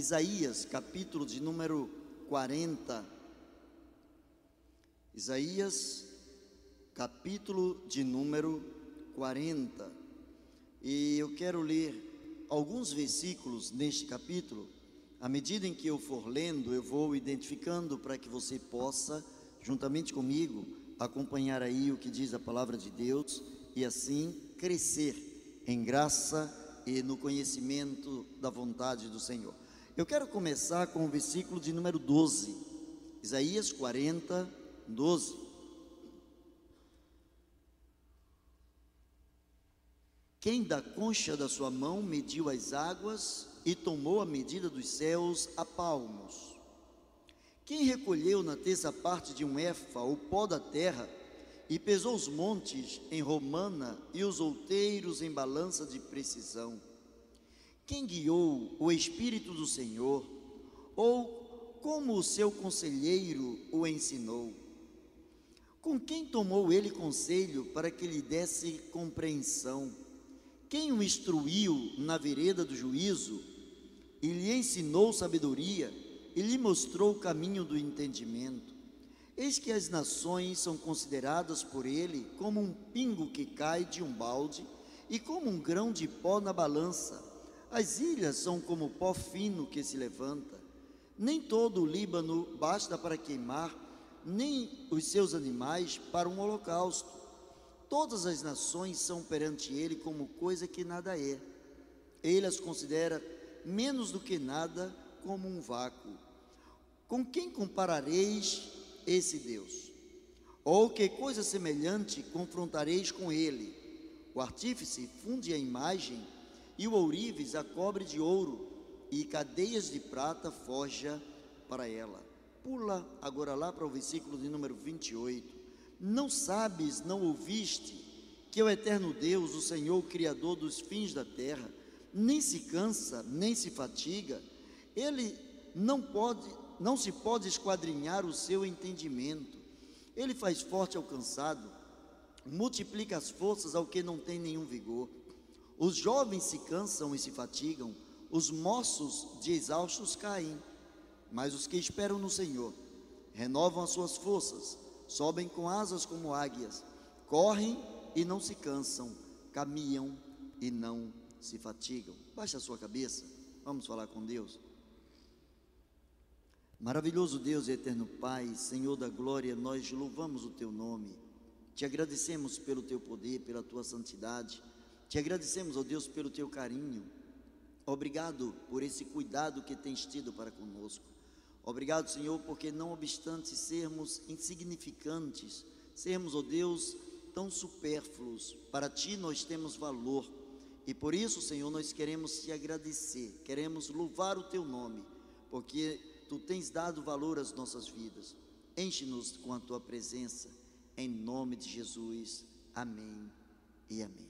Isaías, capítulo de número 40. Isaías, capítulo de número 40. E eu quero ler alguns versículos neste capítulo. À medida em que eu for lendo, eu vou identificando para que você possa, juntamente comigo, acompanhar aí o que diz a palavra de Deus e assim crescer em graça e no conhecimento da vontade do Senhor. Eu quero começar com o versículo de número 12, Isaías 40, 12. Quem da concha da sua mão mediu as águas e tomou a medida dos céus a palmos? Quem recolheu na terça parte de um éfa o pó da terra e pesou os montes em romana e os outeiros em balança de precisão? Quem guiou o Espírito do Senhor? Ou como o seu conselheiro o ensinou? Com quem tomou ele conselho para que lhe desse compreensão? Quem o instruiu na vereda do juízo e lhe ensinou sabedoria e lhe mostrou o caminho do entendimento? Eis que as nações são consideradas por ele como um pingo que cai de um balde e como um grão de pó na balança as ilhas são como pó fino que se levanta. Nem todo o Líbano basta para queimar, nem os seus animais para um holocausto. Todas as nações são perante ele como coisa que nada é. Ele as considera menos do que nada como um vácuo. Com quem comparareis esse Deus? Ou que coisa semelhante confrontareis com ele? O artífice funde a imagem e o ourives a cobre de ouro, e cadeias de prata forja para ela. Pula agora lá para o versículo de número 28. Não sabes, não ouviste, que é o eterno Deus, o Senhor, Criador dos fins da terra, nem se cansa, nem se fatiga, ele não pode, não se pode esquadrinhar o seu entendimento. Ele faz forte ao cansado, multiplica as forças ao que não tem nenhum vigor. Os jovens se cansam e se fatigam, os moços de exaustos caem, mas os que esperam no Senhor renovam as suas forças, sobem com asas como águias, correm e não se cansam, caminham e não se fatigam. Baixe a sua cabeça, vamos falar com Deus. Maravilhoso Deus e eterno Pai, Senhor da glória, nós louvamos o teu nome, te agradecemos pelo teu poder, pela tua santidade te agradecemos, ó Deus, pelo teu carinho. Obrigado por esse cuidado que tens tido para conosco. Obrigado, Senhor, porque não obstante sermos insignificantes, sermos, ó Deus, tão supérfluos, para ti nós temos valor. E por isso, Senhor, nós queremos te agradecer, queremos louvar o teu nome, porque tu tens dado valor às nossas vidas. Enche-nos com a tua presença, em nome de Jesus. Amém e amém.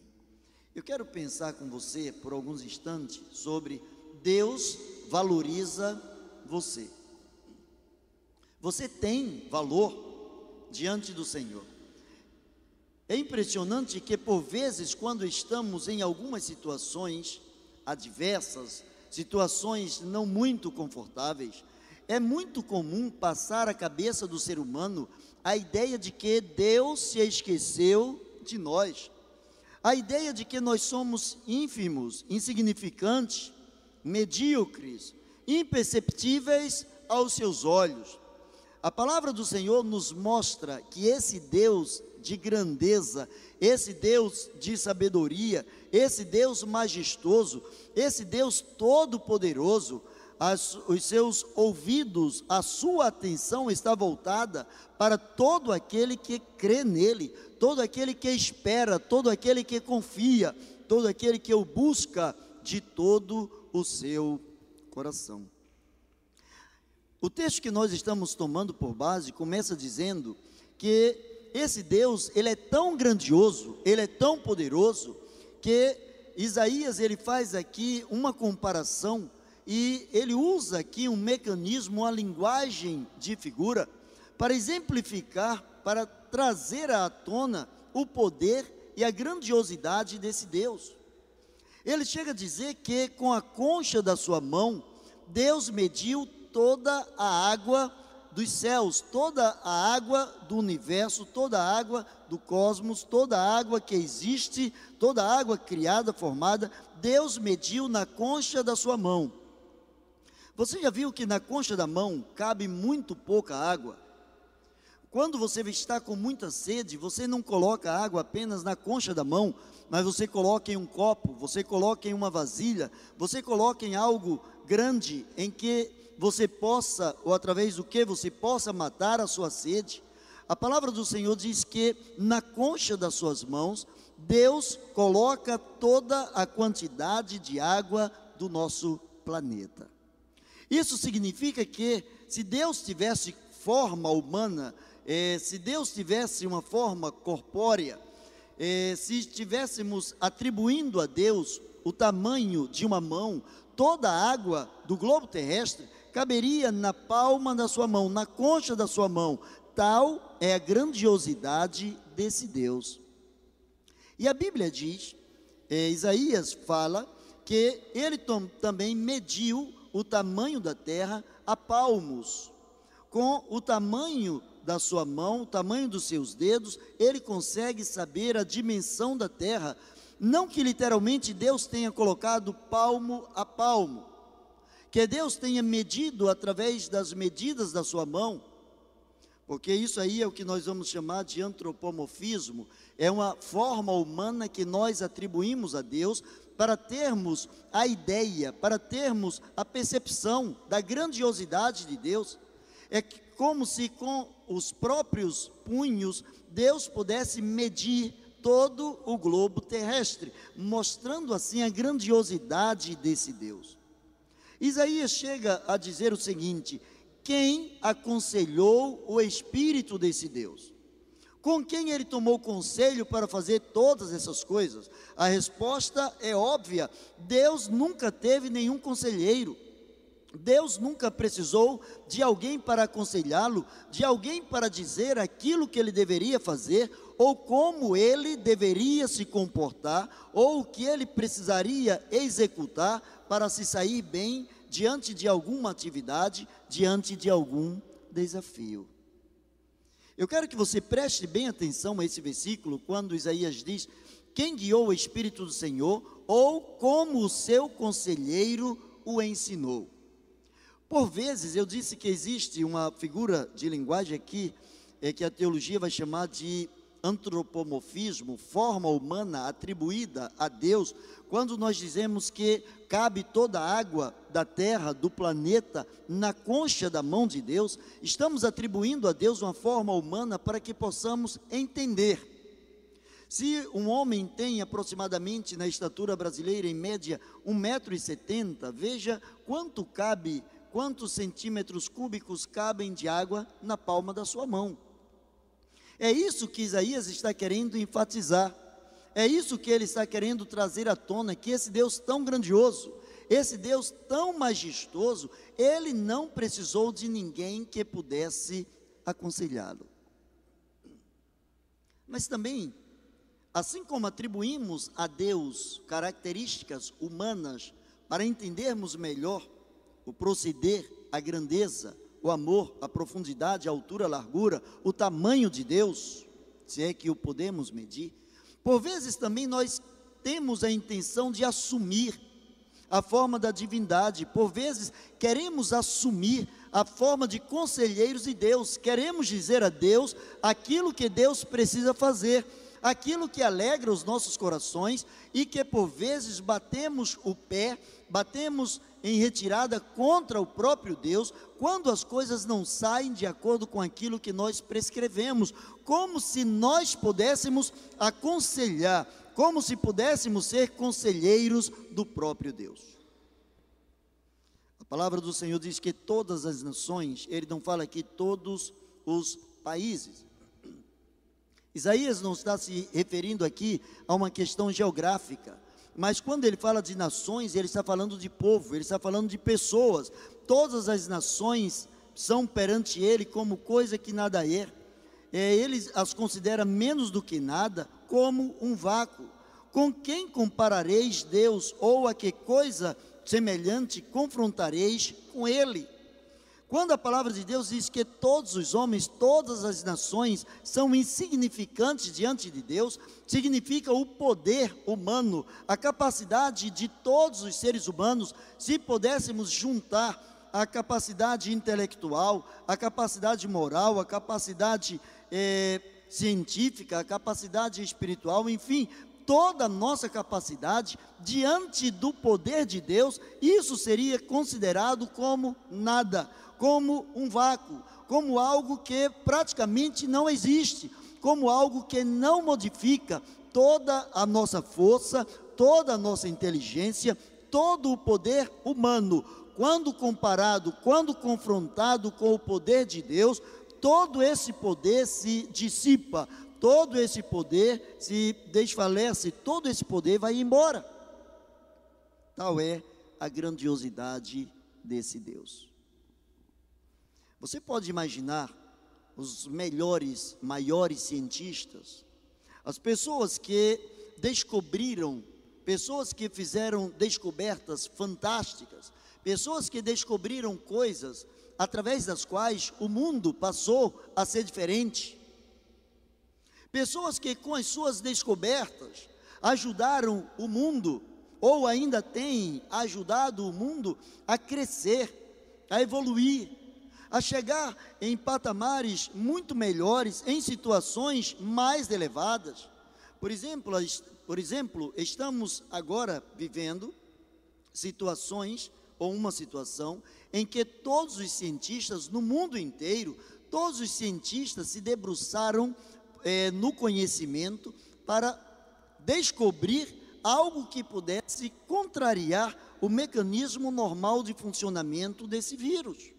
Eu quero pensar com você por alguns instantes sobre Deus valoriza você. Você tem valor diante do Senhor. É impressionante que, por vezes, quando estamos em algumas situações adversas, situações não muito confortáveis, é muito comum passar a cabeça do ser humano a ideia de que Deus se esqueceu de nós. A ideia de que nós somos ínfimos, insignificantes, medíocres, imperceptíveis aos seus olhos. A palavra do Senhor nos mostra que esse Deus de grandeza, esse Deus de sabedoria, esse Deus majestoso, esse Deus todo-poderoso, os seus ouvidos, a sua atenção está voltada para todo aquele que crê nele, todo aquele que espera, todo aquele que confia, todo aquele que o busca de todo o seu coração. O texto que nós estamos tomando por base começa dizendo que esse Deus, ele é tão grandioso, ele é tão poderoso, que Isaías ele faz aqui uma comparação e ele usa aqui um mecanismo, uma linguagem de figura, para exemplificar, para trazer à tona o poder e a grandiosidade desse Deus. Ele chega a dizer que com a concha da sua mão, Deus mediu toda a água dos céus, toda a água do universo, toda a água do cosmos, toda a água que existe, toda a água criada, formada, Deus mediu na concha da sua mão. Você já viu que na concha da mão cabe muito pouca água? Quando você está com muita sede, você não coloca água apenas na concha da mão, mas você coloca em um copo, você coloca em uma vasilha, você coloca em algo grande em que você possa, ou através do que você possa matar a sua sede. A palavra do Senhor diz que na concha das suas mãos, Deus coloca toda a quantidade de água do nosso planeta. Isso significa que, se Deus tivesse forma humana, eh, se Deus tivesse uma forma corpórea, eh, se estivéssemos atribuindo a Deus o tamanho de uma mão, toda a água do globo terrestre caberia na palma da sua mão, na concha da sua mão. Tal é a grandiosidade desse Deus. E a Bíblia diz, eh, Isaías fala, que ele também mediu o tamanho da terra a palmos. Com o tamanho da sua mão, o tamanho dos seus dedos, ele consegue saber a dimensão da terra. Não que literalmente Deus tenha colocado palmo a palmo, que Deus tenha medido através das medidas da sua mão, porque isso aí é o que nós vamos chamar de antropomorfismo, é uma forma humana que nós atribuímos a Deus para termos a ideia, para termos a percepção da grandiosidade de Deus. É como se com os próprios punhos Deus pudesse medir todo o globo terrestre, mostrando assim a grandiosidade desse Deus. Isaías chega a dizer o seguinte: quem aconselhou o espírito desse Deus? Com quem ele tomou conselho para fazer todas essas coisas? A resposta é óbvia: Deus nunca teve nenhum conselheiro. Deus nunca precisou de alguém para aconselhá-lo, de alguém para dizer aquilo que ele deveria fazer, ou como ele deveria se comportar, ou o que ele precisaria executar para se sair bem diante de alguma atividade, diante de algum desafio. Eu quero que você preste bem atenção a esse versículo, quando Isaías diz: Quem guiou o Espírito do Senhor, ou como o seu conselheiro o ensinou. Por vezes, eu disse que existe uma figura de linguagem aqui, é, que a teologia vai chamar de antropomorfismo, forma humana atribuída a Deus, quando nós dizemos que cabe toda a água da terra, do planeta, na concha da mão de Deus, estamos atribuindo a Deus uma forma humana para que possamos entender. Se um homem tem aproximadamente na estatura brasileira, em média, 1,70m, veja quanto cabe, quantos centímetros cúbicos cabem de água na palma da sua mão. É isso que Isaías está querendo enfatizar. É isso que ele está querendo trazer à tona: que esse Deus tão grandioso, esse Deus tão majestoso, ele não precisou de ninguém que pudesse aconselhá-lo. Mas também, assim como atribuímos a Deus características humanas para entendermos melhor o proceder, a grandeza, o amor, a profundidade, a altura, a largura, o tamanho de Deus, se é que o podemos medir. Por vezes também nós temos a intenção de assumir a forma da divindade, por vezes queremos assumir a forma de conselheiros de Deus, queremos dizer a Deus aquilo que Deus precisa fazer, aquilo que alegra os nossos corações e que por vezes batemos o pé, batemos em retirada contra o próprio Deus, quando as coisas não saem de acordo com aquilo que nós prescrevemos, como se nós pudéssemos aconselhar, como se pudéssemos ser conselheiros do próprio Deus. A palavra do Senhor diz que todas as nações, ele não fala aqui todos os países. Isaías não está se referindo aqui a uma questão geográfica, mas quando ele fala de nações, ele está falando de povo, ele está falando de pessoas. Todas as nações são perante ele como coisa que nada é. é ele as considera menos do que nada, como um vácuo. Com quem comparareis Deus, ou a que coisa semelhante confrontareis com ele. Quando a palavra de Deus diz que todos os homens, todas as nações são insignificantes diante de Deus, significa o poder humano, a capacidade de todos os seres humanos, se pudéssemos juntar a capacidade intelectual, a capacidade moral, a capacidade é, científica, a capacidade espiritual, enfim, toda a nossa capacidade diante do poder de Deus, isso seria considerado como nada como um vácuo, como algo que praticamente não existe, como algo que não modifica toda a nossa força, toda a nossa inteligência, todo o poder humano. Quando comparado, quando confrontado com o poder de Deus, todo esse poder se dissipa, todo esse poder se desfalece, todo esse poder vai embora. Tal é a grandiosidade desse Deus. Você pode imaginar os melhores, maiores cientistas, as pessoas que descobriram, pessoas que fizeram descobertas fantásticas, pessoas que descobriram coisas através das quais o mundo passou a ser diferente. Pessoas que com as suas descobertas ajudaram o mundo ou ainda têm ajudado o mundo a crescer, a evoluir, a chegar em patamares muito melhores, em situações mais elevadas. Por exemplo, por exemplo, estamos agora vivendo situações ou uma situação em que todos os cientistas no mundo inteiro, todos os cientistas se debruçaram é, no conhecimento para descobrir algo que pudesse contrariar o mecanismo normal de funcionamento desse vírus.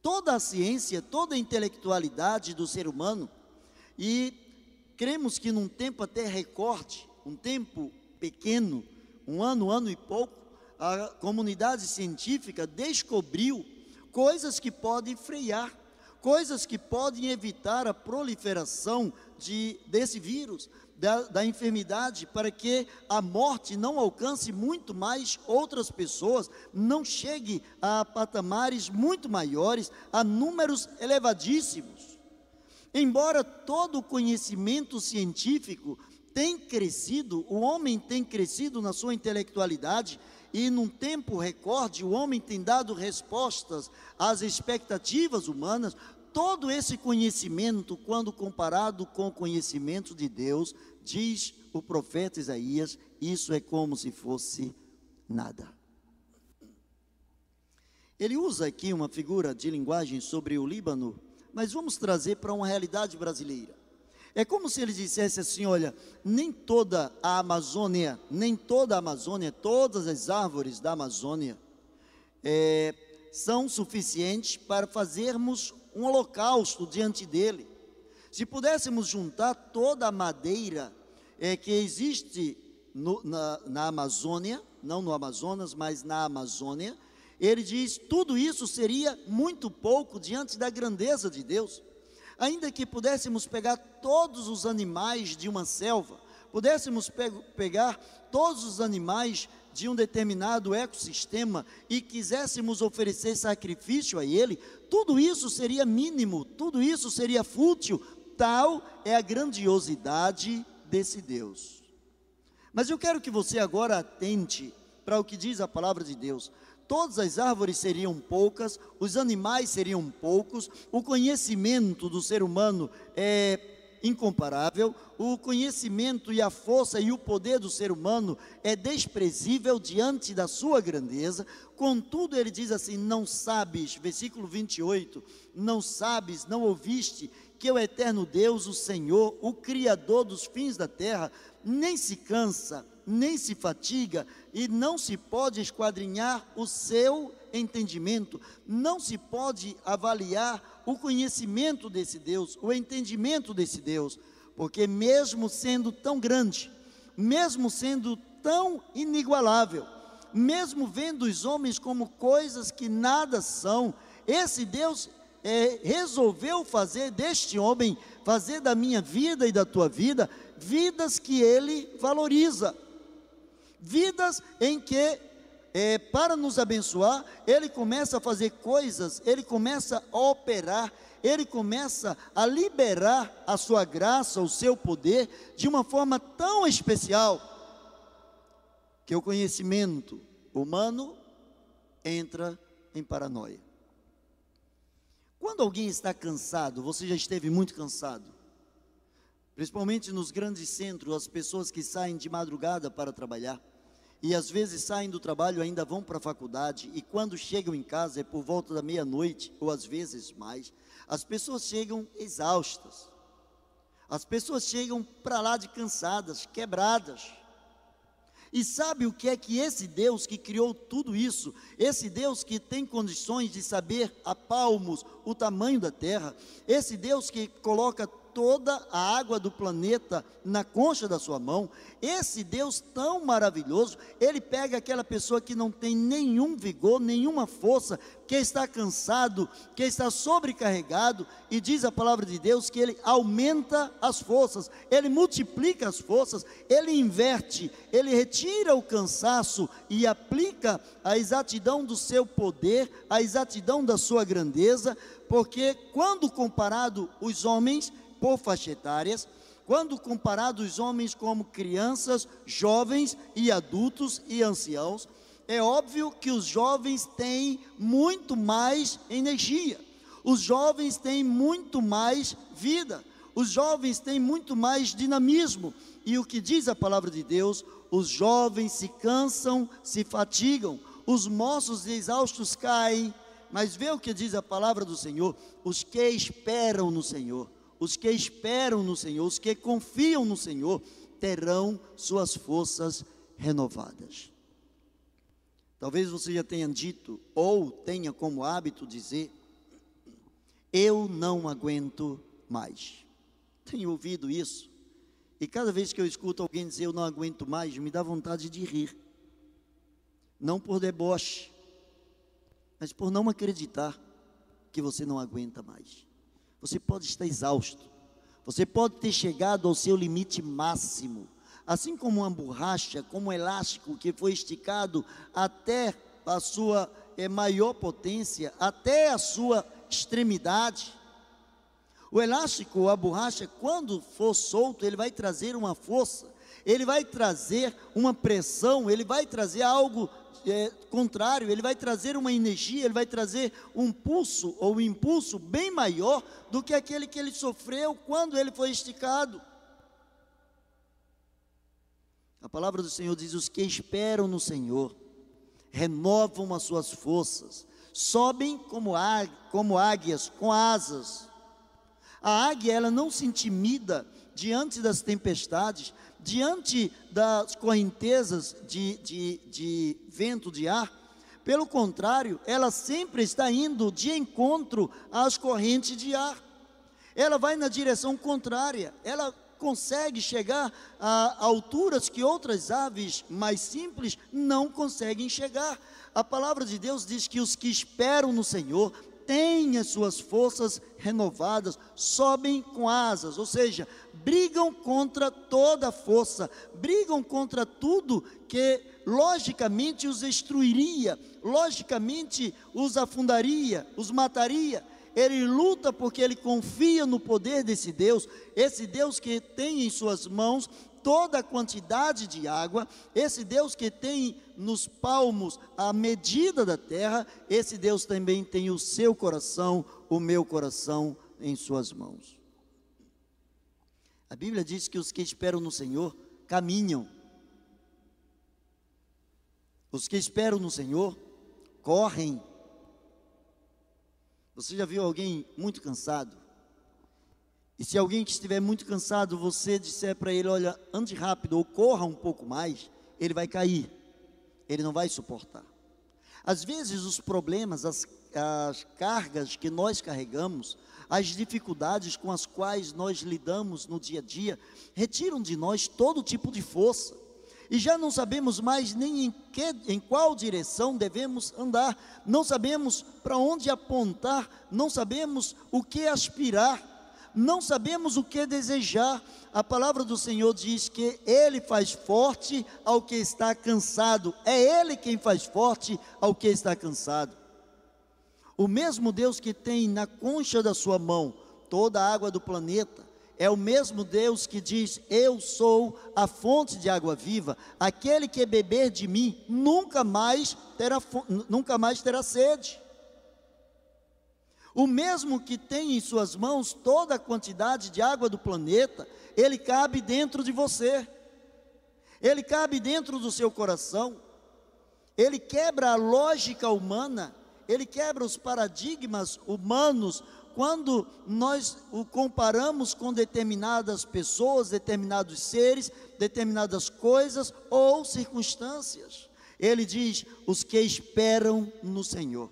Toda a ciência, toda a intelectualidade do ser humano, e cremos que num tempo até recorde, um tempo pequeno, um ano, um ano e pouco, a comunidade científica descobriu coisas que podem frear, coisas que podem evitar a proliferação de, desse vírus, da, da enfermidade, para que a morte não alcance muito mais outras pessoas, não chegue a patamares muito maiores, a números elevadíssimos. Embora todo o conhecimento científico tem crescido, o homem tem crescido na sua intelectualidade, e num tempo recorde, o homem tem dado respostas às expectativas humanas, todo esse conhecimento, quando comparado com o conhecimento de Deus, diz o profeta Isaías, isso é como se fosse nada. Ele usa aqui uma figura de linguagem sobre o Líbano, mas vamos trazer para uma realidade brasileira. É como se ele dissesse assim: olha, nem toda a Amazônia, nem toda a Amazônia, todas as árvores da Amazônia é, são suficientes para fazermos um holocausto diante dele. Se pudéssemos juntar toda a madeira é, que existe no, na, na Amazônia, não no Amazonas, mas na Amazônia, ele diz: tudo isso seria muito pouco diante da grandeza de Deus. Ainda que pudéssemos pegar todos os animais de uma selva, pudéssemos pe pegar todos os animais de um determinado ecossistema e quiséssemos oferecer sacrifício a ele, tudo isso seria mínimo, tudo isso seria fútil, tal é a grandiosidade desse Deus. Mas eu quero que você agora atente para o que diz a palavra de Deus. Todas as árvores seriam poucas, os animais seriam poucos, o conhecimento do ser humano é incomparável, o conhecimento e a força e o poder do ser humano é desprezível diante da sua grandeza. Contudo, ele diz assim: Não sabes, versículo 28, não sabes, não ouviste que o eterno Deus, o Senhor, o Criador dos fins da terra, nem se cansa, nem se fatiga, e não se pode esquadrinhar o seu entendimento, não se pode avaliar o conhecimento desse Deus, o entendimento desse Deus, porque mesmo sendo tão grande, mesmo sendo tão inigualável, mesmo vendo os homens como coisas que nada são, esse Deus é, resolveu fazer deste homem, fazer da minha vida e da tua vida, vidas que ele valoriza, vidas em que é, para nos abençoar, ele começa a fazer coisas, ele começa a operar, ele começa a liberar a sua graça, o seu poder, de uma forma tão especial, que o conhecimento humano entra em paranoia. Quando alguém está cansado, você já esteve muito cansado, principalmente nos grandes centros, as pessoas que saem de madrugada para trabalhar, e às vezes saem do trabalho ainda vão para a faculdade, e quando chegam em casa é por volta da meia-noite, ou às vezes mais, as pessoas chegam exaustas, as pessoas chegam para lá de cansadas, quebradas, e sabe o que é que esse Deus que criou tudo isso, esse Deus que tem condições de saber a palmos o tamanho da terra, esse Deus que coloca toda a água do planeta na concha da sua mão. Esse Deus tão maravilhoso, ele pega aquela pessoa que não tem nenhum vigor, nenhuma força, que está cansado, que está sobrecarregado, e diz a palavra de Deus que ele aumenta as forças, ele multiplica as forças, ele inverte, ele retira o cansaço e aplica a exatidão do seu poder, a exatidão da sua grandeza, porque quando comparado os homens, por faixa etárias, quando comparado os homens como crianças, jovens e adultos e anciãos, é óbvio que os jovens têm muito mais energia, os jovens têm muito mais vida, os jovens têm muito mais dinamismo, e o que diz a palavra de Deus, os jovens se cansam, se fatigam, os moços exaustos caem, mas vê o que diz a palavra do Senhor, os que esperam no Senhor os que esperam no Senhor, os que confiam no Senhor, terão suas forças renovadas. Talvez você já tenha dito, ou tenha como hábito dizer: Eu não aguento mais. Tenho ouvido isso, e cada vez que eu escuto alguém dizer eu não aguento mais, me dá vontade de rir. Não por deboche, mas por não acreditar que você não aguenta mais. Você pode estar exausto. Você pode ter chegado ao seu limite máximo. Assim como uma borracha, como um elástico que foi esticado até a sua é, maior potência, até a sua extremidade. O elástico, a borracha, quando for solto, ele vai trazer uma força, ele vai trazer uma pressão, ele vai trazer algo é, contrário, ele vai trazer uma energia, ele vai trazer um pulso ou um impulso bem maior do que aquele que ele sofreu quando ele foi esticado. A palavra do Senhor diz: os que esperam no Senhor renovam as suas forças, sobem como, como águias com asas. A águia ela não se intimida diante das tempestades, diante das correntezas de, de, de vento de ar. Pelo contrário, ela sempre está indo de encontro às correntes de ar. Ela vai na direção contrária, ela consegue chegar a alturas que outras aves mais simples não conseguem chegar. A palavra de Deus diz que os que esperam no Senhor têm as suas forças renovadas, sobem com asas, ou seja, brigam contra toda a força, brigam contra tudo que logicamente os destruiria, logicamente os afundaria, os mataria. Ele luta porque ele confia no poder desse Deus, esse Deus que tem em suas mãos toda a quantidade de água, esse Deus que tem nos palmos a medida da terra, esse Deus também tem o seu coração, o meu coração em suas mãos. A Bíblia diz que os que esperam no Senhor caminham. Os que esperam no Senhor correm. Você já viu alguém muito cansado? E se alguém que estiver muito cansado, você disser para ele: Olha, ande rápido ou corra um pouco mais, ele vai cair, ele não vai suportar. Às vezes, os problemas, as, as cargas que nós carregamos, as dificuldades com as quais nós lidamos no dia a dia, retiram de nós todo tipo de força. E já não sabemos mais nem em, que, em qual direção devemos andar, não sabemos para onde apontar, não sabemos o que aspirar não sabemos o que desejar. A palavra do Senhor diz que Ele faz forte ao que está cansado, é Ele quem faz forte ao que está cansado. O mesmo Deus que tem na concha da sua mão toda a água do planeta, é o mesmo Deus que diz: Eu sou a fonte de água viva, aquele que beber de mim nunca mais terá, nunca mais terá sede. O mesmo que tem em suas mãos toda a quantidade de água do planeta, ele cabe dentro de você, ele cabe dentro do seu coração, ele quebra a lógica humana, ele quebra os paradigmas humanos quando nós o comparamos com determinadas pessoas, determinados seres, determinadas coisas ou circunstâncias. Ele diz: os que esperam no Senhor.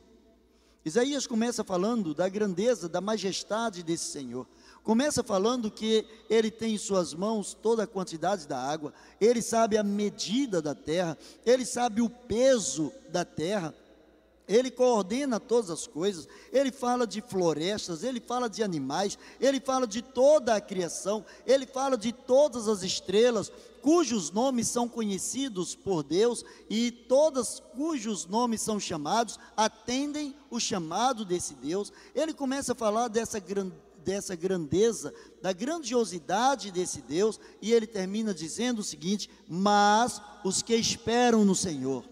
Isaías começa falando da grandeza, da majestade desse Senhor. Começa falando que ele tem em suas mãos toda a quantidade da água, ele sabe a medida da terra, ele sabe o peso da terra, ele coordena todas as coisas, ele fala de florestas, ele fala de animais, ele fala de toda a criação, ele fala de todas as estrelas, cujos nomes são conhecidos por Deus e todas cujos nomes são chamados, atendem o chamado desse Deus. Ele começa a falar dessa dessa grandeza, da grandiosidade desse Deus, e ele termina dizendo o seguinte: Mas os que esperam no Senhor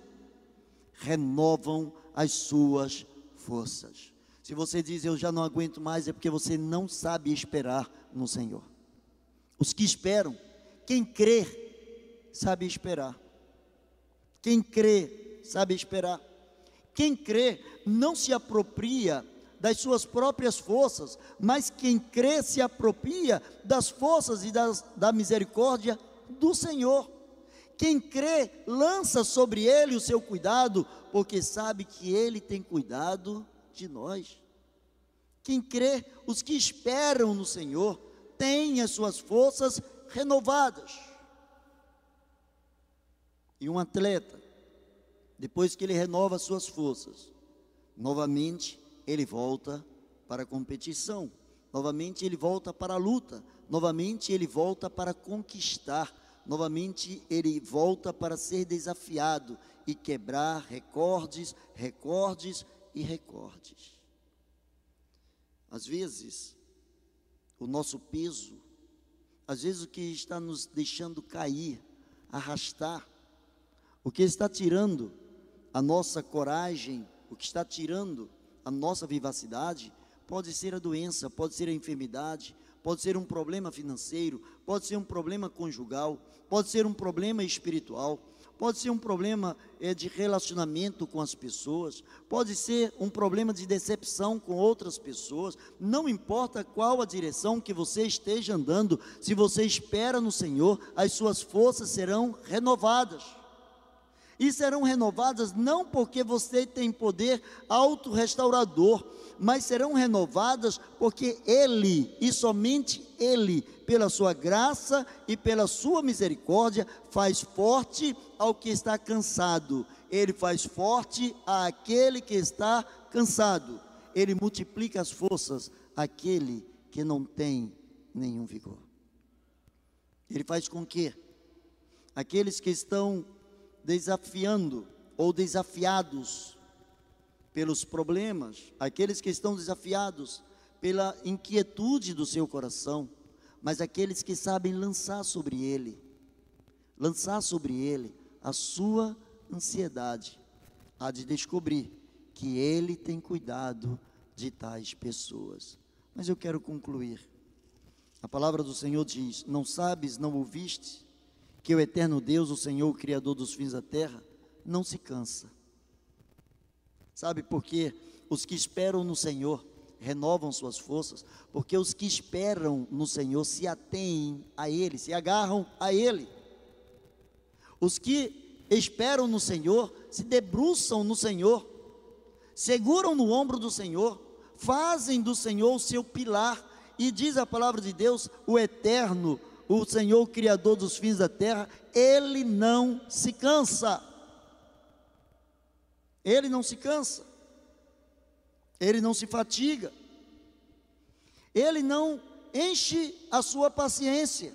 renovam as suas forças. Se você diz eu já não aguento mais, é porque você não sabe esperar no Senhor. Os que esperam quem crê, sabe esperar. Quem crê, sabe esperar. Quem crê, não se apropria das suas próprias forças, mas quem crê se apropria das forças e das, da misericórdia do Senhor. Quem crê, lança sobre ele o seu cuidado, porque sabe que ele tem cuidado de nós. Quem crê, os que esperam no Senhor, têm as suas forças renovadas. E um atleta, depois que ele renova suas forças, novamente ele volta para a competição, novamente ele volta para a luta, novamente ele volta para conquistar, novamente ele volta para ser desafiado e quebrar recordes, recordes e recordes. Às vezes, o nosso peso às vezes o que está nos deixando cair, arrastar, o que está tirando a nossa coragem, o que está tirando a nossa vivacidade, pode ser a doença, pode ser a enfermidade, pode ser um problema financeiro, pode ser um problema conjugal, pode ser um problema espiritual, pode ser um problema é, de relacionamento com as pessoas, pode ser um problema de decepção com outras pessoas, não importa qual a direção que você esteja andando, se você espera no Senhor, as suas forças serão renovadas. E serão renovadas não porque você tem poder autorrestaurador, mas serão renovadas porque Ele, e somente Ele, pela sua graça e pela sua misericórdia, faz forte ao que está cansado. Ele faz forte àquele que está cansado. Ele multiplica as forças àquele que não tem nenhum vigor. Ele faz com que aqueles que estão desafiando ou desafiados pelos problemas, aqueles que estão desafiados pela inquietude do seu coração, mas aqueles que sabem lançar sobre ele, lançar sobre ele a sua ansiedade, há de descobrir que ele tem cuidado de tais pessoas. Mas eu quero concluir. A palavra do Senhor diz: Não sabes, não ouviste, que o eterno Deus, o Senhor, o Criador dos fins da terra, não se cansa Sabe por quê? Os que esperam no Senhor renovam suas forças, porque os que esperam no Senhor se atêm a Ele, se agarram a Ele. Os que esperam no Senhor se debruçam no Senhor, seguram no ombro do Senhor, fazem do Senhor o seu pilar, e diz a palavra de Deus: o eterno, o Senhor, o Criador dos fins da terra, Ele não se cansa. Ele não se cansa, ele não se fatiga, ele não enche a sua paciência.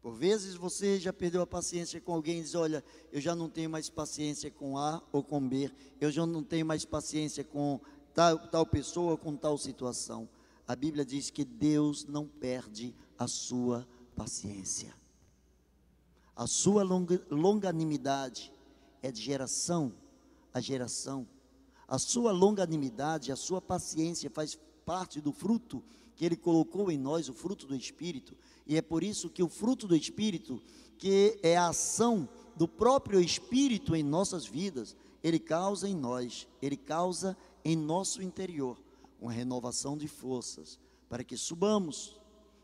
Por vezes você já perdeu a paciência com alguém e diz: Olha, eu já não tenho mais paciência com A ou com B, eu já não tenho mais paciência com tal, tal pessoa, com tal situação. A Bíblia diz que Deus não perde a sua paciência. A sua longanimidade é de geração a geração. A sua longanimidade, a sua paciência faz parte do fruto que Ele colocou em nós, o fruto do Espírito. E é por isso que o fruto do Espírito, que é a ação do próprio Espírito em nossas vidas, ele causa em nós, ele causa em nosso interior uma renovação de forças, para que subamos,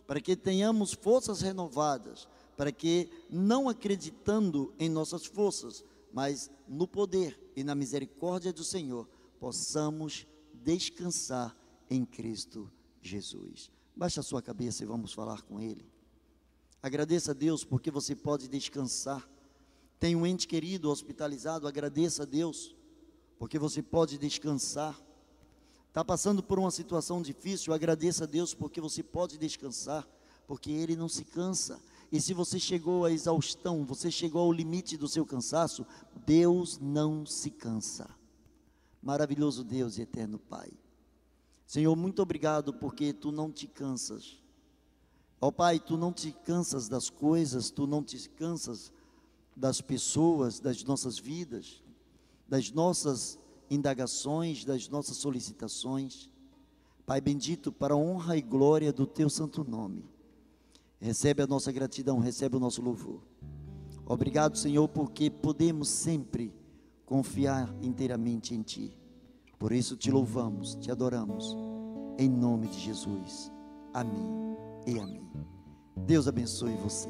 para que tenhamos forças renovadas, para que, não acreditando em nossas forças, mas no poder e na misericórdia do Senhor, possamos descansar em Cristo Jesus. Baixe a sua cabeça e vamos falar com Ele. Agradeça a Deus porque você pode descansar. Tem um ente querido hospitalizado, agradeça a Deus porque você pode descansar. Está passando por uma situação difícil, agradeça a Deus porque você pode descansar, porque Ele não se cansa. E se você chegou à exaustão, você chegou ao limite do seu cansaço, Deus não se cansa. Maravilhoso Deus e eterno Pai. Senhor, muito obrigado porque tu não te cansas. Ó oh, Pai, tu não te cansas das coisas, tu não te cansas das pessoas, das nossas vidas, das nossas indagações, das nossas solicitações. Pai bendito, para a honra e glória do teu santo nome. Recebe a nossa gratidão, recebe o nosso louvor. Obrigado, Senhor, porque podemos sempre confiar inteiramente em Ti. Por isso te louvamos, te adoramos, em nome de Jesus. Amém e amém. Deus abençoe você.